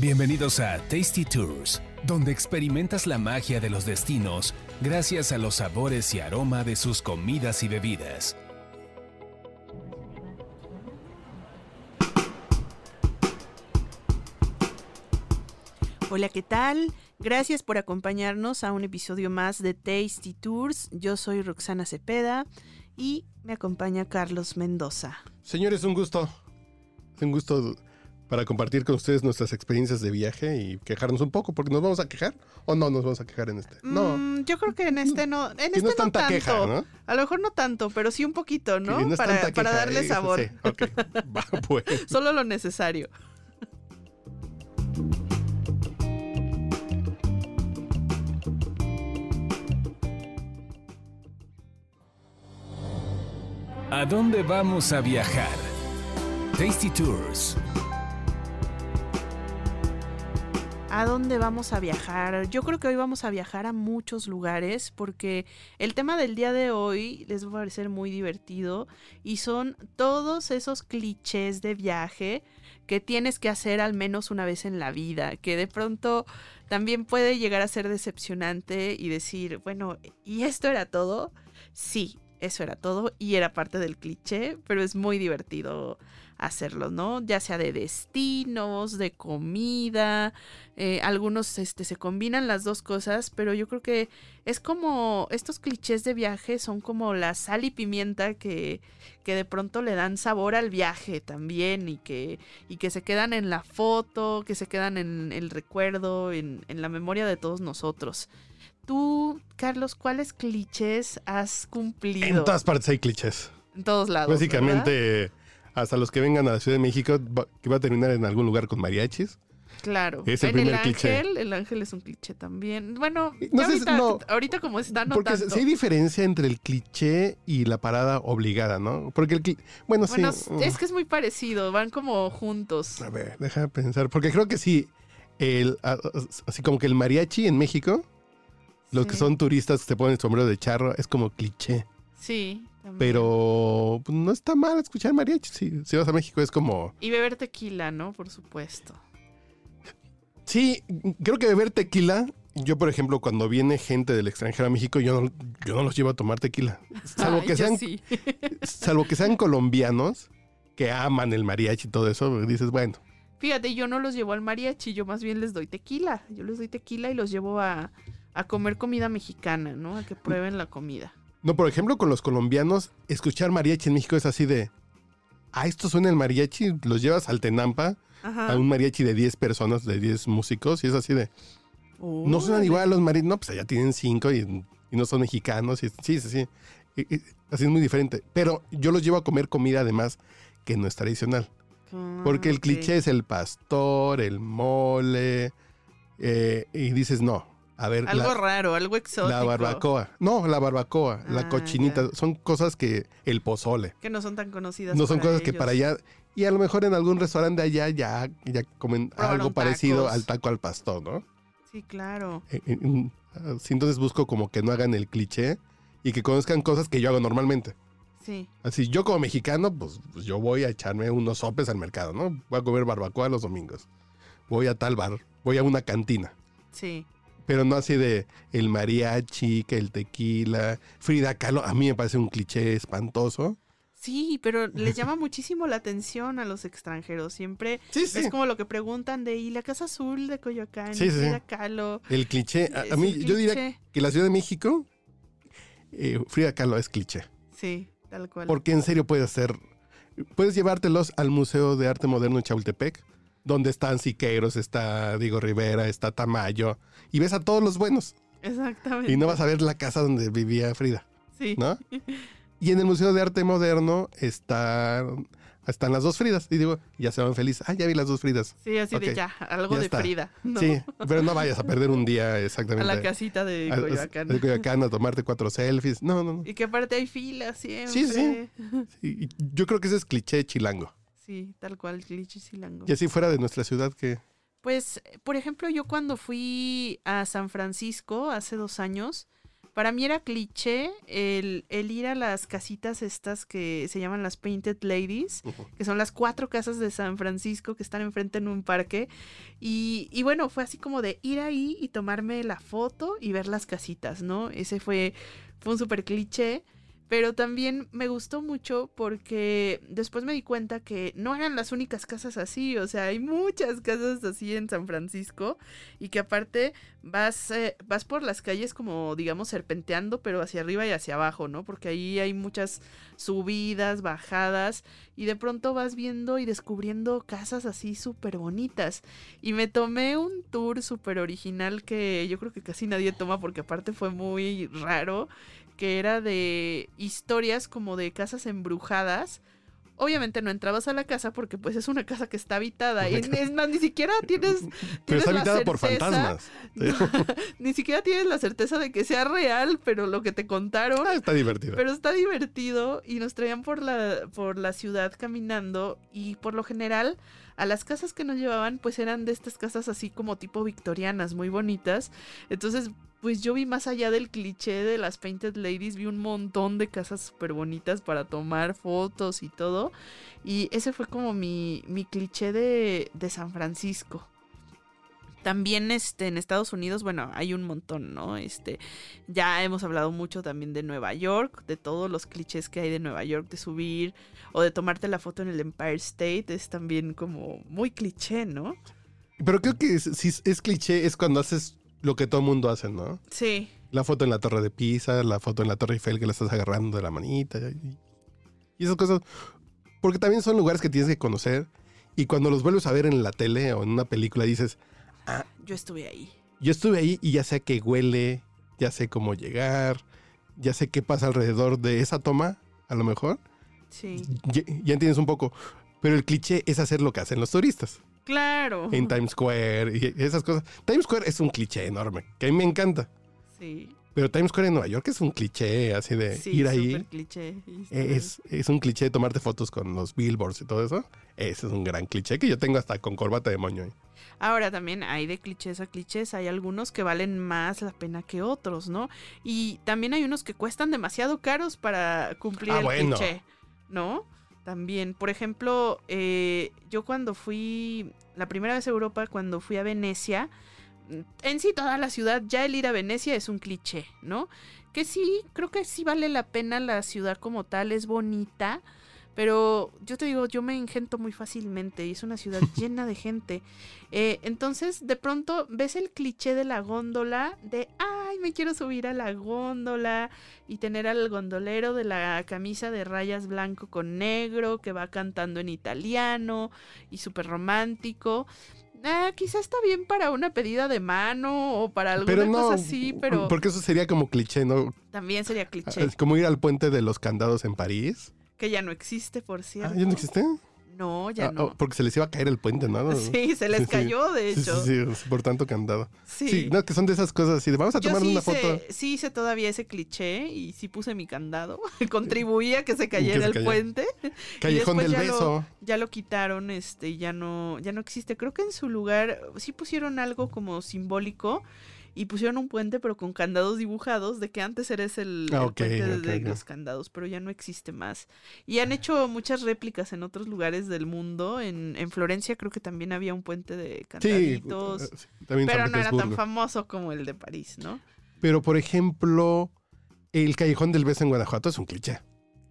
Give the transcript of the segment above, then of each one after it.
Bienvenidos a Tasty Tours, donde experimentas la magia de los destinos gracias a los sabores y aroma de sus comidas y bebidas. Hola, ¿qué tal? Gracias por acompañarnos a un episodio más de Tasty Tours. Yo soy Roxana Cepeda y me acompaña Carlos Mendoza. Señores, un gusto. Es un gusto para compartir con ustedes nuestras experiencias de viaje y quejarnos un poco, porque nos vamos a quejar o no nos vamos a quejar en este. No. Mm, yo creo que en este no. En este no es tanta tanto. queja, ¿no? A lo mejor no tanto, pero sí un poquito, ¿no? No es para, tanta para queja, darle eh, sabor. sí, ok. Va, pues. Solo lo necesario. ¿A dónde vamos a viajar? Tasty Tours. ¿A dónde vamos a viajar? Yo creo que hoy vamos a viajar a muchos lugares porque el tema del día de hoy les va a parecer muy divertido y son todos esos clichés de viaje que tienes que hacer al menos una vez en la vida, que de pronto también puede llegar a ser decepcionante y decir, bueno, ¿y esto era todo? Sí, eso era todo y era parte del cliché, pero es muy divertido hacerlo, ¿no? Ya sea de destinos, de comida, eh, algunos este, se combinan las dos cosas, pero yo creo que es como estos clichés de viaje son como la sal y pimienta que, que de pronto le dan sabor al viaje también y que, y que se quedan en la foto, que se quedan en el recuerdo, en, en la memoria de todos nosotros. Tú, Carlos, ¿cuáles clichés has cumplido? En todas partes hay clichés. En todos lados. ¿verdad? Hasta los que vengan a la Ciudad de México, va- que va a terminar en algún lugar con mariachis. Claro. Es el en el primer cliché. ángel, el ángel es un cliché también. Bueno, No sé ahorita, no. ahorita como está, no Porque tanto. sí hay diferencia entre el cliché y la parada obligada, ¿no? Porque el Bueno, bueno, sí. es que es muy parecido, van como juntos. A ver, déjame pensar. Porque creo que sí, el, así como que el mariachi en México, los que son turistas que se ponen el sombrero de charro, es como cliché. Sí. También. Pero pues, no está mal escuchar mariachi. Si, si vas a México es como... Y beber tequila, ¿no? Por supuesto. Sí, creo que beber tequila... Yo, por ejemplo, cuando viene gente del extranjero a México, yo no, yo no los llevo a tomar tequila. Salvo, que sean, sí. salvo que sean colombianos que aman el mariachi y todo eso. Dices, bueno, Fíjate, yo no los llevo al mariachi, yo más bien les doy tequila. Yo les doy tequila y los llevo a, a comer comida mexicana, ¿no? A que prueben la comida. No, por ejemplo, con los colombianos, escuchar mariachi en México es así de. Ah, esto suena el mariachi, los llevas al Tenampa, Ajá. a un mariachi de 10 personas, de 10 músicos, y es así de. No suenan igual a los mariachis, no, pues allá tienen 5 y, y no son mexicanos, y, sí, sí, sí. Y- así es muy diferente. Pero yo los llevo a comer comida además que no es tradicional. Ah, Porque el cliché es el pastor, el mole, eh, y dices, no, a ver. Algo la- raro, algo exótico. La barbacoa. No, la barbacoa, Ah, la cochinita. ya. Son cosas que. El pozole. Que no son tan conocidas. No son para cosas que para allá. Y a lo mejor en algún restaurante allá ya, ya comen Probaron algo parecido tacos. al taco al pastor, ¿no? Sí, claro. Así entonces busco como que no hagan el cliché y que conozcan cosas que yo hago normalmente. Sí. Así, yo como mexicano, pues, pues yo voy a echarme unos sopes al mercado, ¿no? Voy a comer barbacoa los domingos. Voy a tal bar, voy a una cantina. Sí. Pero no así de el mariachi, que el tequila. Frida Kahlo, a mí me parece un cliché espantoso. Sí, pero les llama muchísimo la atención a los extranjeros. Siempre Sí, sí. es como lo que preguntan de ¿y la Casa Azul de Coyoacán? Sí, ¿Y sí, sí. Frida Kahlo? El cliché, a, mí, yo diría que la Ciudad de México, eh, Frida Kahlo es cliché. Sí, tal cual. Porque en serio puedes hacer, puedes llevártelos al Museo de Arte Moderno en Chapultepec, donde están Siqueiros, está Diego Rivera, está Tamayo, y ves a todos los buenos. Exactamente. Y no vas a ver la casa donde vivía Frida, Sí. ¿no? Y en el Museo de Arte Moderno está, están las dos Fridas. Y digo, ya se van felices. Ah, ya vi las dos Fridas. Sí, así de ya, algo ya de está. Frida. ¿no? Sí, pero no vayas a perder un día A exactamente. la casita de a- a- Coyoacán. de Coyoacán a tomarte cuatro selfies. No, no, no. Y que aparte hay filas siempre. Sí, sí. Y yo creo que ese es cliché chilango. Sí, tal cual, cliché chilango. Y así fuera de nuestra ciudad que... Pues, por ejemplo, yo cuando fui a San Francisco hace dos años, Para mí era cliché el, el ir a las casitas estas que se llaman las Painted Ladies, que son las cuatro casas de San Francisco que están enfrente en un parque. Y, y bueno, fue así como de ir ahí y tomarme la foto y ver las casitas, ¿no? Ese fue, fue un súper cliché. Pero también me gustó mucho porque después me di cuenta que no eran las únicas casas así, o sea, hay muchas casas así en San Francisco y que aparte vas, eh, vas por las calles como digamos serpenteando, pero hacia arriba y hacia abajo, ¿no? Porque ahí hay muchas subidas, bajadas y de pronto vas viendo y descubriendo casas así súper bonitas. Y me tomé un tour súper original que yo creo que casi nadie toma porque aparte fue muy raro que era de historias como de casas embrujadas. Obviamente no entrabas a la casa porque pues es una casa que está habitada. Y es más, ni siquiera tienes... Pero está la habitada por fantasmas. Sí. Ni siquiera tienes la certeza de que sea real, pero lo que te contaron Ah, está divertido. pero está divertido y nos traían por la, por la ciudad caminando y por lo general a las casas que nos llevaban pues eran de estas casas así como tipo victorianas, muy bonitas. Entonces pues yo vi más allá del cliché de las Painted Ladies, vi un montón de casas súper bonitas para tomar fotos y todo. Y ese fue como mi, mi cliché de, de San Francisco. También este, en Estados Unidos, bueno, hay un montón, ¿no? Este, ya hemos hablado mucho también de Nueva York, de todos los clichés que hay de Nueva York, de subir o de tomarte la foto en el Empire State, es también como muy cliché, ¿no? Pero creo que si es cliché es cuando haces lo que todo mundo hace, ¿no? Sí, La foto en la Torre de Pisa, la foto en la Torre Eiffel que la estás agarrando de la manita. Y, y esas cosas. Porque también son lugares que tienes que conocer. Y cuando los vuelves a ver en la tele o en una película dices, yo estuve ahí. yo estuve ahí y ya sé qué huele, ya sé cómo llegar, ya sé qué pasa alrededor de esa toma, a lo mejor. Sí. Ya, ya entiendes un poco. Pero el cliché es hacer lo que hacen los turistas Claro. en Times Square y esas cosas. Times Square es un cliché enorme, que a mí me encanta. Sí. Pero Times Square en Nueva York es un cliché así de Sí, ir ahí. cliché. Es, es un cliché de tomarte fotos con los billboards y todo eso. Ese es un gran cliché que yo tengo hasta con corbata de moño. ahí. Ahora también hay de clichés a clichés, hay algunos que valen más la pena que otros, ¿no? Y también hay unos que cuestan demasiado caros para cumplir Ah, el bueno. cliché, ¿no? También, por ejemplo, eh, yo cuando fui, la primera vez a Europa, cuando fui a Venecia, mm, en sí toda la ciudad, ya el ir a Venecia es un cliché, ¿no? Que sí, creo que sí vale la pena la ciudad como tal, es bonita, pero yo te digo, yo me engento muy fácilmente y es una ciudad llena de gente. Eh, entonces, de pronto ves el cliché de la góndola de, ay, me quiero subir a la góndola y tener al gondolero de la camisa de rayas blanco con negro que va cantando en italiano y súper romántico. Ah, quizá está bien para una pedida de mano o para alguna Pero no, cosa así, pero porque eso sería como cliché, ¿no? también sería cliché. Es como ir al puente de los candados en París. Que ya no existe, por Ah, cierto. ¿Ya no existe? No, ya Ah, no. oh, porque se les iba a caer el puente, ¿no? Sí, se les Sí, cayó, de Sí, hecho. sí, sí, por tanto candado. Sí. No, que son de esas cosas así de vamos a tomar una hice, foto. sí hice todavía ese cliché y sí puse mi candado. Contribuí a que se cayera se el puente. Callejón del ya lo- beso. Ya lo quitaron, este, ya no, ya no existe. Creo que en su lugar sí pusieron algo como simbólico y pusieron un puente, pero con candados dibujados, de que antes era ese el, Ah, el puente de, los candados, pero ya no existe más. Y han hecho muchas réplicas en otros lugares del mundo. En, en Florencia creo que también había un puente de Sí, candaditos. eh, sí, también pero no era tan famoso como el de París, ¿no? Pero por ejemplo, el callejón del beso en Guanajuato es un cliché.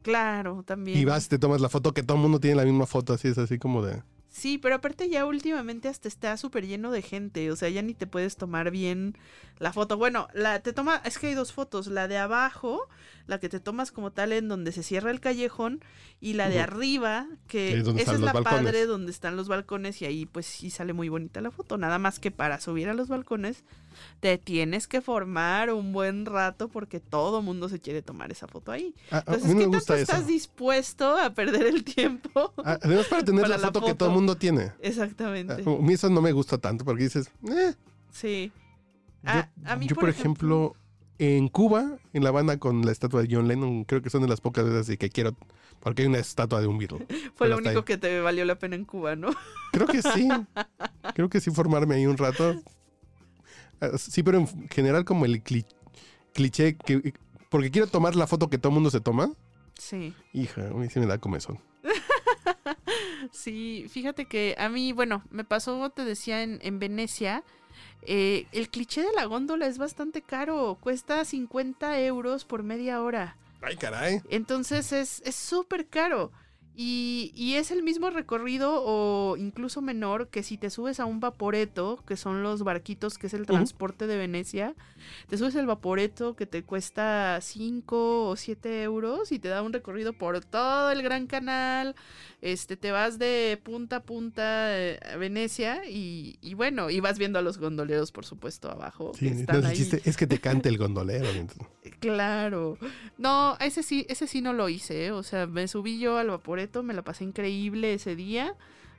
Claro, también. Y vas, te tomas la foto, que todo el mundo tiene la misma foto, así es así como de. Sí, pero aparte ya últimamente hasta está súper lleno de gente, o sea, ya ni te puedes tomar bien la foto. Bueno, la te toma, es que hay dos fotos, la de abajo, la que te tomas como tal en donde se cierra el callejón, y la de arriba, que es esa es la balcones. padre donde están los balcones y ahí pues sí sale muy bonita la foto. Nada más que para subir a los balcones te tienes que formar un buen rato porque todo mundo se quiere tomar esa foto ahí. Ah, a Entonces, ¿qué tanto estás dispuesto a perder el tiempo? Ah, Además, para tener para la la foto, que todo mundo tiene. Ah, Exactamente. A mí eso no me gusta tanto porque dices, eh. Sí. Yo, A- a mí, yo, por por ejemplo, en Cuba, en La Habana, con la estatua de John Lennon, creo que son de las pocas veces que quiero, porque hay una estatua de un Beatle. Fue lo único que te valió la pena en Cuba, ¿no? Creo que sí. Creo que sí formarme ahí un rato. Ah, Sí, pero en general como el cli- cliché que... Porque quiero tomar la foto que todo el mundo se toma. Sí. Hija, a mí sí me da comezón. Sí, fíjate que a mí, bueno, me pasó, te decía, en, en Venecia, eh, el cliché de la góndola es bastante caro, cuesta 50 euros por media hora. Ay, caray. Entonces es es súper caro. Y, y es el mismo recorrido o incluso menor que si te subes a un vaporeto, que son los barquitos, que es el transporte de Venecia. Te subes el vaporeto que te cuesta 5 o 7 euros y te da un recorrido por todo el Gran Canal. Este, te vas de punta a punta eh, a Venecia y, y bueno, y vas viendo a los gondoleros, por supuesto, abajo. Sí, que están ahí. chiste es que te cante el gondolero. Claro. No, ese sí, ese sí no lo hice, ¿eh? O sea, me subí yo al vaporeto, me la pasé increíble ese día,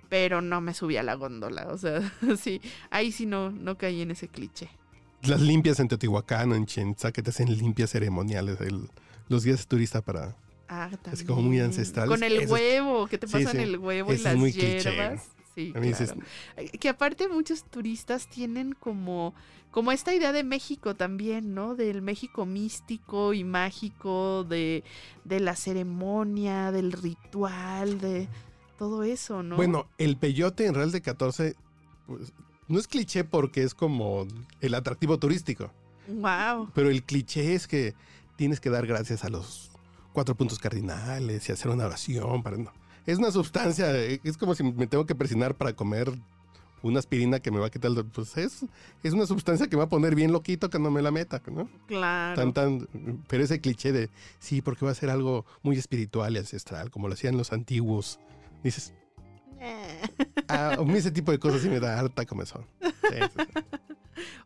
pero no me subí a la góndola. O sea, sí, ahí sí no, no caí en ese cliché. Las limpias en Teotihuacán en Chichen Itza que te hacen limpias ceremoniales. el- los guías de turista para... Ah, Así como muy también. ancestrales. Con el Eso es- huevo, que te pasan sí. el huevo y Eso es las muy cliché. Sí, dices, claro. Eh, Que aparte muchos turistas tienen como, como esta idea de México también, ¿no? Del México místico y mágico, de, de la ceremonia, del ritual, de todo eso, ¿no? Bueno, el peyote en Real de 14 pues, no es cliché porque es como el atractivo turístico, Wow. pero el cliché es que tienes que dar gracias a los cuatro puntos cardinales y hacer una oración. Para, no. Es una sustancia, eh, es como si me tengo que presionar para comer una aspirina que me va a quitar el... Pues es, es una sustancia que me va a poner bien loquito cuando me la meta, ¿no? Claro. Tan, tan, pero ese cliché de, sí, porque va a ser algo muy espiritual y ancestral, como lo hacían los antiguos. Dices, Eh. Ah, a mí ese tipo de cosas sí me da harta comezón. Sí, sí, sí.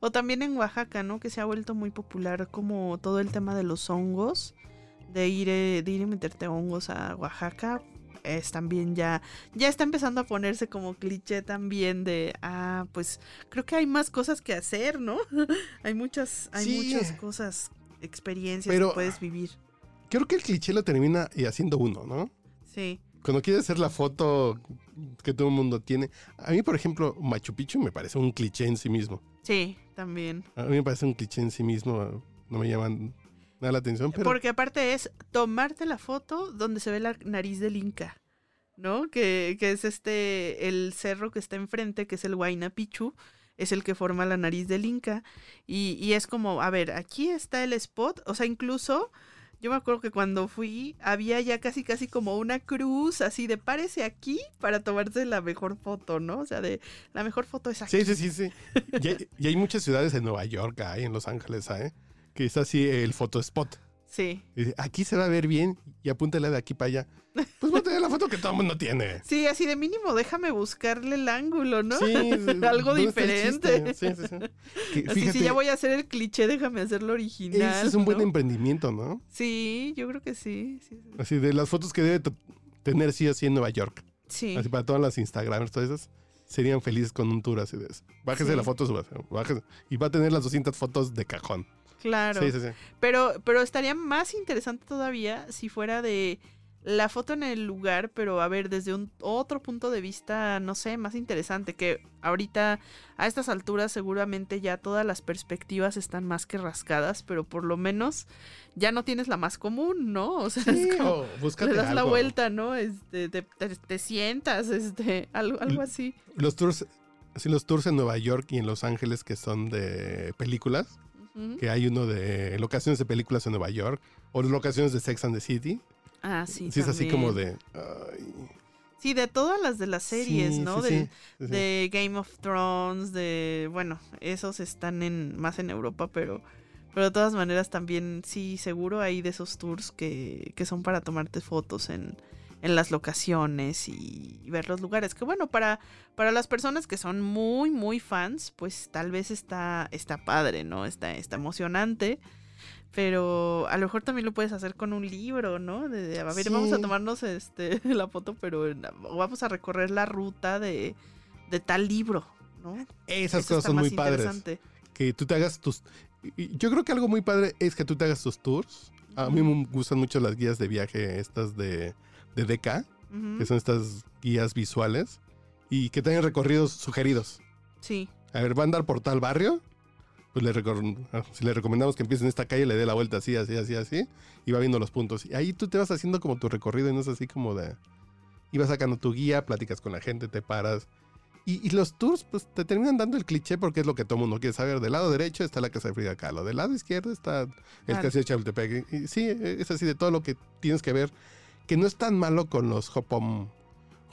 O también en Oaxaca, ¿no? Que se ha vuelto muy popular como todo el tema de los hongos, de ir, eh, de ir y meterte hongos a Oaxaca. Es también ya, ya está empezando a ponerse como cliché también de, ah, pues creo que hay más cosas que hacer, ¿no? hay muchas, hay Sí. muchas cosas, experiencias Pero- que puedes vivir. Creo que el cliché lo termina y haciendo uno, ¿no? Sí, Cuando quieres hacer la foto que todo el mundo tiene. A mí, por ejemplo, Machu Picchu me parece un cliché en sí mismo. sí, también. A mí me parece un cliché en sí mismo. No me llaman nada la atención, pero... Porque aparte es tomarte la foto donde se ve la nariz del Inca, ¿no? Que, que es este, el cerro que está enfrente, que es el Huayna Picchu, es el que forma la nariz del Inca. Y, y es como, a ver, aquí está el spot, o sea, incluso... Yo me acuerdo que cuando fui había ya casi casi como una cruz así de párese aquí para tomarse la mejor foto, ¿no? O sea, de la mejor foto es aquí. Sí, sí, sí, sí. Y hay, y hay muchas ciudades en Nueva York, hay en Los Ángeles, ¿eh? Que está así el fotospot. Sí. Dice, aquí se va a ver bien y apúntale de aquí para allá. Pues va a tener la foto que todo el mundo tiene. Sí, así de mínimo déjame buscarle el ángulo, ¿no? Sí, Algo ¿dónde está el diferente. Sí, sí, sí. Que, Así, fíjate, si ya voy a hacer el cliché, déjame hacerlo original. ese es un buen emprendimiento, ¿no? Sí, yo creo que sí. Sí, sí. Así de las fotos que debe tener sí así en Nueva York. Sí, Así para todas las Instagramers, todas esas, serían felices con un tour así de eso. Bájese Sí. la foto, bájese. Y va a tener las 200 fotos de cajón. Claro. Sí, sí, sí. Pero, pero estaría más interesante todavía si fuera de la foto en el lugar, pero a ver, desde un otro punto de vista, no sé, más interesante, que ahorita a estas alturas seguramente ya todas las perspectivas están más que rascadas, pero por lo menos ya no tienes la más común, ¿no? O sea, Sí, es como... Le das la vuelta, ¿no? Este, te, te- te sientas, este, algo, algo así. Los tours, así los tours en Nueva York y en Los Ángeles que son de películas, Que hay uno de locaciones de películas en Nueva York, o locaciones de Sex and the City. Ah, sí. Sí, es así como de... ay, Sí, de todas las de las series, sí, ¿no? sí. De Game of Thrones, de. Bueno, esos están en más en Europa, pero. Pero de todas maneras también, sí, seguro hay de esos tours que, que son para tomarte fotos en, en las locaciones y, ver los lugares. Que bueno, para, para las personas que son muy, muy fans, pues tal vez está, está padre, ¿no? Está, está emocionante. Pero a lo mejor también lo puedes hacer con un libro, ¿no? De, de, a ver, vamos a tomarnos este la foto, pero vamos a recorrer la ruta de, de tal libro, ¿no? Esas Eso cosas son muy padres. Que tú te hagas tus... Yo creo que algo muy padre es que tú te hagas tus tours. A mí me gustan mucho las guías de viaje estas de, de DK, que son estas guías visuales, y que tengan recorridos sugeridos. Sí, A ver, va a andar por tal barrio, pues le, ah, si le recomendamos que empiece en esta calle, le dé la vuelta así, así, así, así, y va viendo los puntos. Y ahí tú te vas haciendo como tu recorrido y no es así como de... Y vas sacando tu guía, platicas con la gente, te paras. Y, y los tours, pues te terminan dando el cliché porque es lo que todo mundo quiere saber. Del lado derecho está la casa de Frida Kahlo, del lado izquierdo está el Claro. castillo de Chapultepec. Y, y sí, es así de todo lo que tienes que ver, que no es tan malo con los hop-on,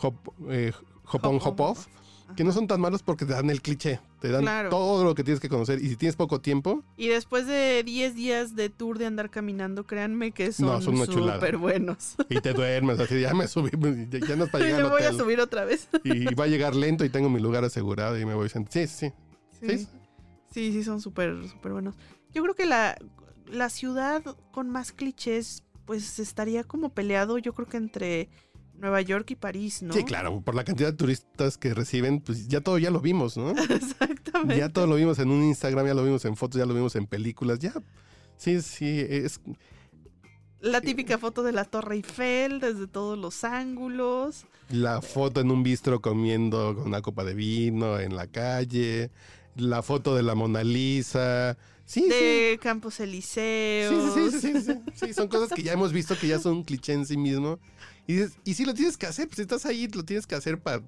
hop, eh, hop-on, hop-off, que no son tan malos porque te dan el cliché, te dan Claro. todo lo que tienes que conocer. Y si tienes poco tiempo, Y después de 10 días de tour de andar caminando, créanme que son No, son súper buenos. y te duermes, así, ya me subí, ya, ya no es para Y llegar me voy a subir otra vez. Y va a llegar lento y tengo mi lugar asegurado y me voy Sí, sí, sí. Sí, sí, sí, son súper, súper buenos. Yo creo que la, la ciudad con más clichés, pues estaría como peleado, yo creo que entre Nueva York y París, ¿no? Sí, claro, por la cantidad de turistas que reciben, pues ya todo ya lo vimos, ¿no? Exactamente. Ya todo lo vimos en un Instagram, ya lo vimos en fotos, ya lo vimos en películas, ya. Sí, sí, es La típica foto de la Torre Eiffel desde todos los ángulos. la foto en un bistro comiendo con una copa de vino en la calle, la foto de la Mona Lisa. Sí, sí. de Campos Elíseos. sí, sí, sí, sí, sí, son cosas que ya hemos visto que ya son un cliché en sí mismo. Y, dices, y si lo tienes que hacer, pues si estás ahí, lo tienes que hacer para,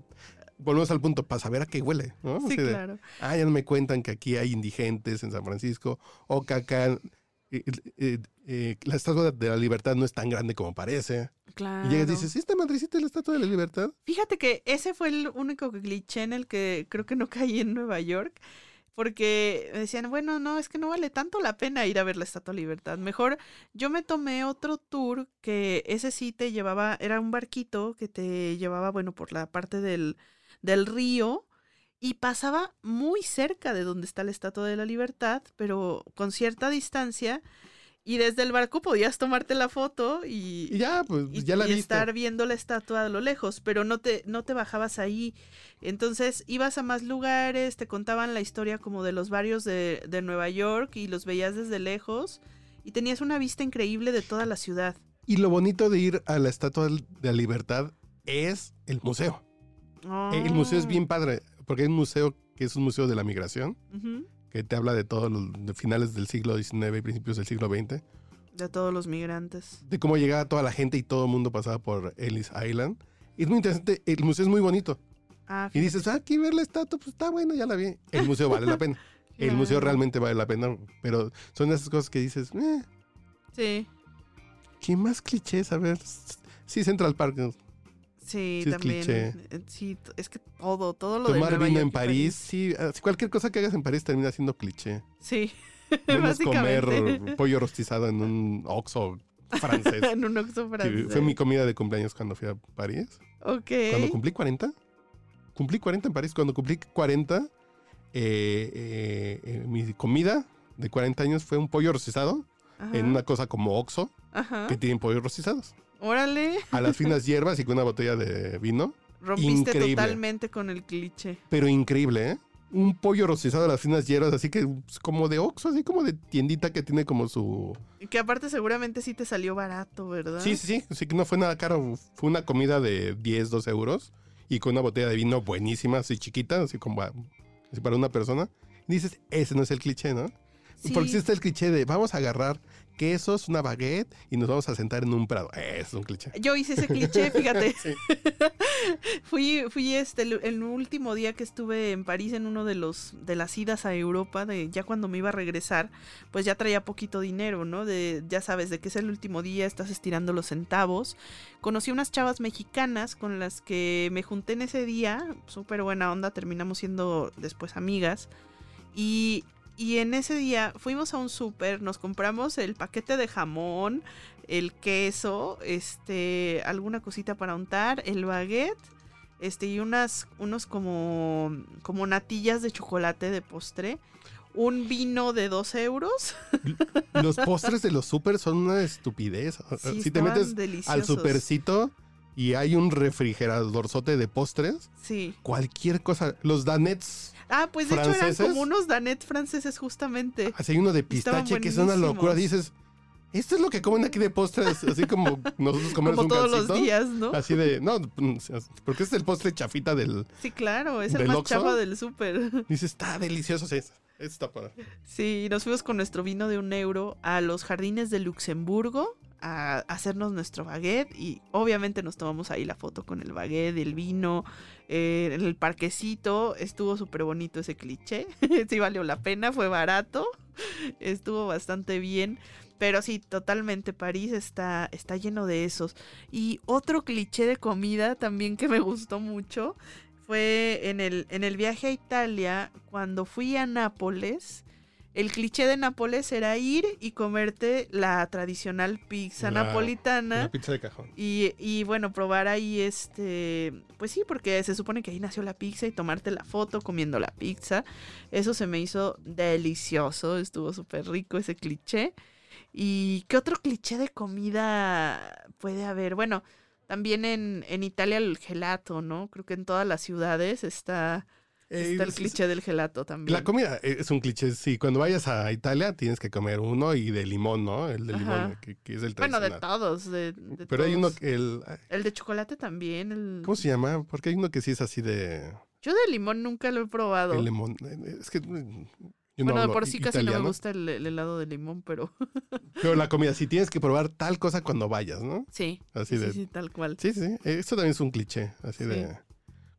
volvemos al punto, para saber a qué huele, ¿no? Sí, claro. Ah, ya no me cuentan que aquí hay indigentes en San Francisco, o que acá eh, eh, eh, la Estatua de la Libertad no es tan grande como parece. Claro. Y llegas y dices, ¿esta madrecita es la Estatua de la Libertad? Fíjate que ese fue el único cliché en el que creo que no caí en Nueva York. Porque decían, bueno, no, es que no vale tanto la pena ir a ver la Estatua de Libertad. Mejor yo me tomé otro tour que ese sí te llevaba, era un barquito que te llevaba, bueno, por la parte del, del río y pasaba muy cerca de donde está la Estatua de la Libertad, pero con cierta distancia. Y desde el barco podías tomarte la foto y, Y ya, pues y, ya la y viste. estar viendo la estatua a lo lejos, pero no te, no te bajabas ahí. Entonces ibas a más lugares, te contaban la historia como de los barrios de, de Nueva York y los veías desde lejos y tenías una vista increíble de toda la ciudad. Y lo bonito de ir a la Estatua de la Libertad es el museo. Eh, El museo es Ah. bien padre, porque hay un museo que es un museo de la migración, Ujú, que te habla de todos los de finales del siglo XIX y principios del siglo XX, De todos los migrantes. de cómo llegaba toda la gente y todo el mundo pasaba por Ellis Island. Y es muy interesante, el museo es muy bonito. Ah, Y dices, ah, aquí ver la estatua, pues está bueno, ya la vi. El museo vale la pena. El museo Claro. realmente vale la pena, pero son esas cosas que dices, eh, Sí, ¿qué más clichés? A ver, sí, Central Park. Sí, Sí, es también. cliché. Eh, Sí, es que todo, todo lo de Tomar Nueva vino York en París, sí, ah, cualquier cosa que hagas en París termina siendo cliché. Sí, Menos comer pollo rostizado en un Oxxo francés. en un Oxxo francés. fue mi comida de cumpleaños cuando fui a París. Ok. Cuando cumplí 40. Cumplí 40 en París. Cuando cumplí 40, eh, eh, eh, mi comida de 40 años fue un pollo rostizado Ajá. en una cosa como Oxxo, Ajá. que tienen pollos rostizados. Órale. A las finas hierbas y con una botella de vino. Rompiste Increíble. totalmente con el cliché. Pero increíble, ¿eh? Un pollo rostizado a las finas hierbas, así que pues, como de Oxxo, así como de tiendita que tiene como su... Que aparte seguramente sí te salió barato, ¿verdad? Sí, sí, sí, sí que no fue nada caro. Fue una comida de 10, 12 euros y con una botella de vino buenísima, así chiquita, así como así para una persona. Y dices, ese no es el cliché, ¿no? Sí. Porque existe el cliché de vamos a agarrar quesos, una baguette y nos vamos a sentar en un prado. Ese es un cliché. Yo hice ese cliché, fíjate. Fui, fui este el, el último día que estuve en París en uno de los de las idas a Europa, de ya cuando me iba a regresar, pues ya traía poquito dinero, ¿no? De ya sabes, de que es el último día, estás estirando los centavos. Conocí unas chavas mexicanas con las que me junté en ese día, súper buena onda, terminamos siendo después amigas. Y, y en ese día fuimos a un súper, nos compramos el paquete de jamón, el queso, este, alguna cosita para untar, el baguette, este, y unas, unos como, como natillas de chocolate de postre, un vino de 2 euros. Los postres de los super son una estupidez. Sí, si te metes al supercito y hay un refrigeradorzote de postres, Sí. cualquier cosa. Los danets, Ah, pues de hecho eran como unos danet franceses justamente. así hay uno de pistache que es una locura. Dices, esto es lo que comen aquí de postres, así como nosotros comemos Como un todos los días, ¿no? Así de, no, porque es el postre chafita del. Sí, claro, es el ¿Del más Oxxo? chava del súper. Dices, está delicioso. sí. Está para. Sí, nos fuimos con nuestro vino de un euro a los jardines de Luxemburgo a hacernos nuestro baguette y obviamente nos tomamos ahí la foto con el baguette, el vino, eh, el parquecito. Estuvo súper bonito ese cliché. sí valió la pena, fue barato. Estuvo bastante bien. Pero sí, totalmente París está, está lleno de esos. Y otro cliché de comida también que me gustó mucho fue en el, en el viaje a Italia, cuando fui a Nápoles. El cliché de Nápoles era ir y comerte la tradicional pizza La- napolitana. Una pizza de cajón. Y, y bueno, probar ahí este. Pues sí, porque se supone que ahí nació la pizza y tomarte la foto comiendo la pizza. Eso se me hizo delicioso. Estuvo súper rico ese cliché. ¿Y qué otro cliché de comida puede haber? Bueno, también en, en Italia el gelato, ¿no? Creo que en todas las ciudades está, Eh, está el es- cliché del gelato también. La comida es un cliché, sí. Cuando vayas a Italia tienes que comer uno y de limón, ¿no? El de limón, que, que es el bueno, de tradicional. todos. De, de Pero hay uno todos. que el... El de chocolate también. El... ¿Cómo se llama? Porque hay uno que sí es así de... Yo de limón nunca lo he probado. El limón. eh, Es que... mm, Yo no bueno, de por sí casi no me gusta el, el helado de limón, pero Pero la comida, sí tienes que probar tal cosa cuando vayas, ¿no? sí. Así sí, de... sí, sí, tal cual. Sí, sí, esto también es un cliché, así Sí. de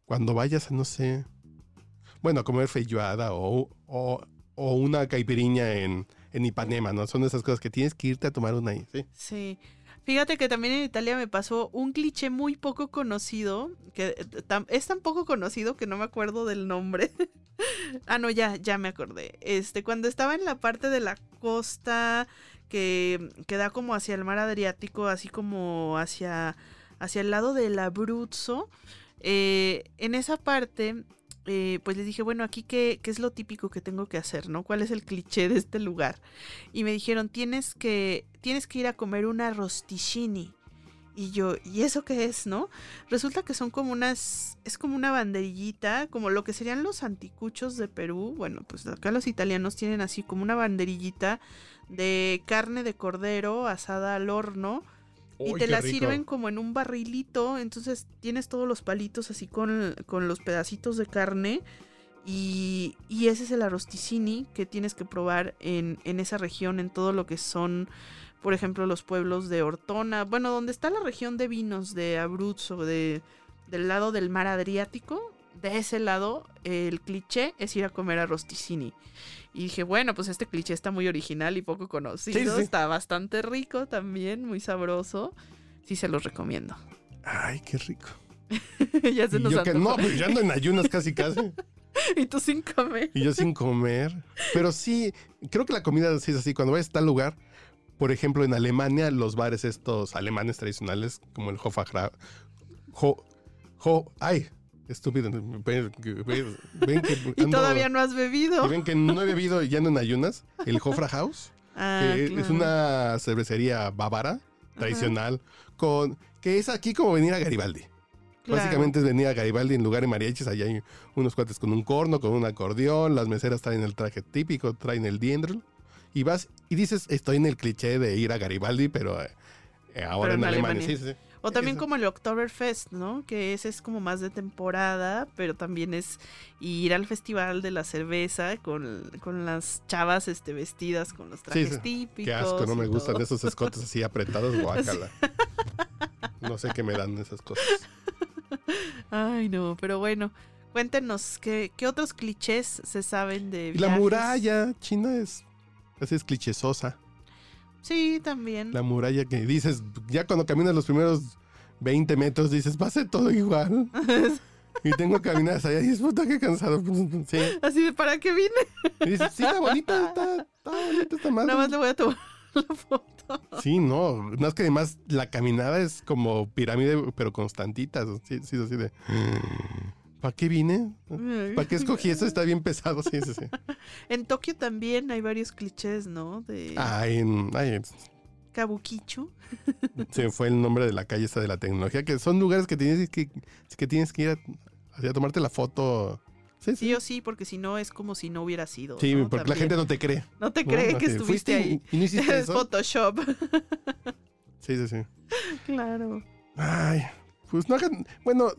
cuando vayas, no sé, bueno, a comer feijoada o, o, o una caipiriña en, en Ipanema, ¿no? Son esas cosas que tienes que irte a tomar una ahí, sí. Sí. Fíjate que también en Italia me pasó un cliché muy poco conocido, que eh, es tan poco conocido que no me acuerdo del nombre. ah, no, ya, ya me acordé. Este, cuando estaba en la parte de la costa que, que da como hacia el mar Adriático, así como hacia, hacia el lado del Abruzzo, eh, en esa parte, eh, pues les dije, bueno, aquí qué, qué es lo típico que tengo que hacer, ¿no? ¿Cuál es el cliché de este lugar? Y me dijeron, tienes que, tienes que ir a comer una rosticini. Y yo, ¿y eso qué es, no? Resulta que son como unas, es como una banderillita, como lo que serían los anticuchos de Perú. Bueno, pues acá los italianos tienen así como una banderillita de carne de cordero asada al horno. Y te la rico. sirven como en un barrilito, entonces tienes todos los palitos así con, con los pedacitos de carne. Y, y ese es el arosticini que tienes que probar en, en esa región, en todo lo que son, por ejemplo, los pueblos de Ortona. Bueno, donde está la región de vinos de Abruzzo, de, del lado del mar Adriático. De ese lado, el cliché es ir a comer arosticini. Y dije, bueno, pues este cliché está muy original y poco conocido. Sí, sí. Está bastante rico también, muy sabroso. Sí, se los recomiendo. Ay, qué rico. ya se Y nos yo que no, pues yo ando en ayunas casi casi. y tú sin comer. Y yo sin comer. Pero sí, creo que la comida sí es así. Cuando vayas a tal lugar, por ejemplo, en Alemania, los bares estos alemanes tradicionales, como el Hofachra... Jo, jo, ay, estúpido. Ven, que Y todavía no has bebido. y ven que no he bebido y ando en ayunas. El Hofra House, Ah, que es una cervecería bávara tradicional, con que es aquí como venir a Garibaldi. Claro. Básicamente es venir a Garibaldi en lugar de mariachis. Allá hay unos cuates con un corno, con un acordeón. Las meseras traen el traje típico, traen el diendrel. Y vas y dices, estoy en el cliché de ir a Garibaldi, pero eh, eh, ahora Pero en, en Alemania. Alemania. Sí, sí, sí. O también Eso. como el Oktoberfest, ¿no? Que ese es como más de temporada, pero también es ir al festival de la cerveza con, con las chavas este, vestidas con los trajes sí. típicos. Qué asco, no me gustan esos escotes así apretados, guácala. No sé qué me dan esas cosas. Ay, no, pero bueno. Cuéntenos, ¿qué, qué otros clichés se saben de Y la viajes? muralla china es, así es clichésosa. Sí, también. La muralla que dices, ya cuando caminas los primeros 20 metros, dices, va a ser todo igual. Y tengo que caminar hasta allá y dices, puta, qué cansado. Sí. Así de, ¿para qué vine? Y dices, sí, está bonita, está, está bonita esta madre. Nada más le voy a tomar la foto. Sí, no, más que además la caminada es como pirámide, pero constantitas. Sí, sí, así de. ¿Para qué vine? ¿Para qué escogí eso? Está bien pesado, sí, sí, sí. En Tokio también hay varios clichés, ¿no? De Ay, en- ay, Kabukicho. se fue el nombre de la calle esta de la tecnología, que son lugares que tienes que, que tienes que ir a, tomarte la foto. Sí, o sí, porque si no es como si no hubiera sido. Sí, ¿no? porque la gente no te cree. No te ¿no? cree que Así, estuviste ¿fuiste ahí. Y, y no hiciste Es eso. Photoshop. Sí, sí, sí. claro. Ay, pues no hagan. Bueno,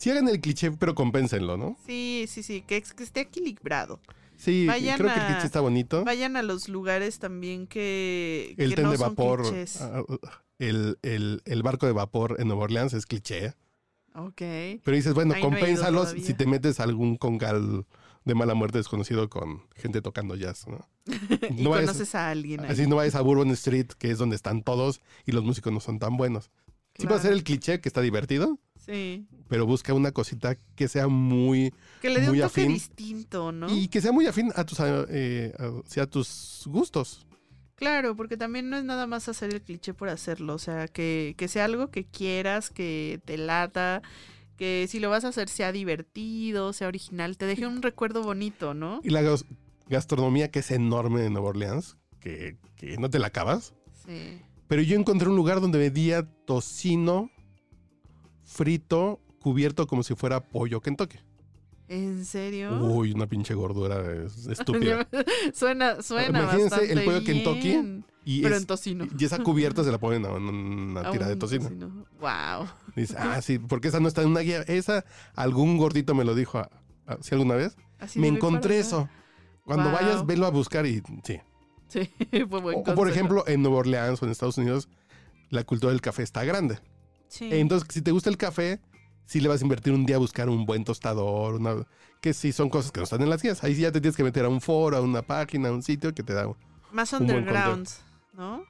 sí hagan el cliché, pero compénsenlo, ¿no? Sí, sí, sí, que, que esté equilibrado. Sí, Vayan creo que el a- cliché está bonito. Vayan a los lugares también que, El que tren no de vapor, clichés. ah, ah, el, el- el barco de vapor en Nueva Orleans es cliché. Ok. Pero dices, bueno, Ahí compénsalos si te metes a algún congal de mala muerte desconocido con gente tocando jazz, ¿no? y No vayas- conoces a alguien. ahí. Así no vayas a Bourbon Street, que es donde están todos y los músicos no son tan buenos. Sí puede Claro. ser el cliché que está divertido, Sí. pero busca una cosita que sea muy... Que le dé un toque afín. distinto, ¿no? Y que sea muy afín a tus, eh, a- sí, a tus gustos. Claro, porque también no es nada más hacer el cliché por hacerlo, o sea, que, que sea algo que quieras, que te lata, que si lo vas a hacer sea divertido, sea original, te deje un recuerdo bonito, ¿no? Y la gas- gastronomía que es enorme en Nueva Orleans, que, que no te la acabas. Sí. Pero yo encontré un lugar donde vendía tocino frito cubierto como si fuera pollo Kentucky. ¿En serio? Uy, una pinche gordura es- estúpida. suena, suena Imagínense bastante el pollo bien, Kentucky Y, pero es- en tocino. y esa cubierta se la ponen a una A tira de un tocino. Wow. Dice, ah, sí, porque esa no está en una guía. Esa, algún gordito me lo dijo, a- a- ¿sí alguna vez? Así me encontré eso. Cuando Wow. vayas, velo a buscar y sí. Sí, fue buen O, o por ejemplo, en Nueva Orleans o en Estados Unidos, la cultura del café está grande. Sí. Entonces, si te gusta el café, sí le vas a invertir un día a buscar un buen tostador, una, que sí son cosas que no están en las guías. Ahí sí ya te tienes que meter a un foro, a una página, a un sitio que te da. más un underground, ¿no?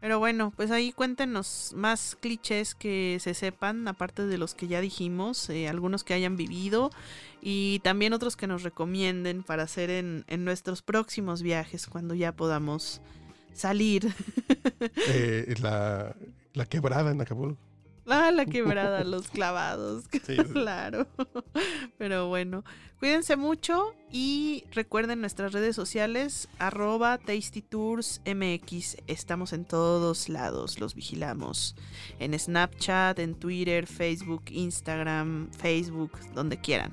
Pero bueno, pues ahí cuéntenos más clichés que se sepan, aparte de los que ya dijimos, eh, algunos que hayan vivido y también otros que nos recomienden para hacer en, en nuestros próximos viajes cuando ya podamos salir. eh, la, la quebrada en Acapulco. Ah, la quebrada, los clavados. Sí, Claro. Pero bueno, cuídense mucho y recuerden nuestras redes sociales, arroba tastytoursmx. Estamos en todos lados, los vigilamos. En Snapchat, en Twitter, Facebook, Instagram, Facebook, donde quieran.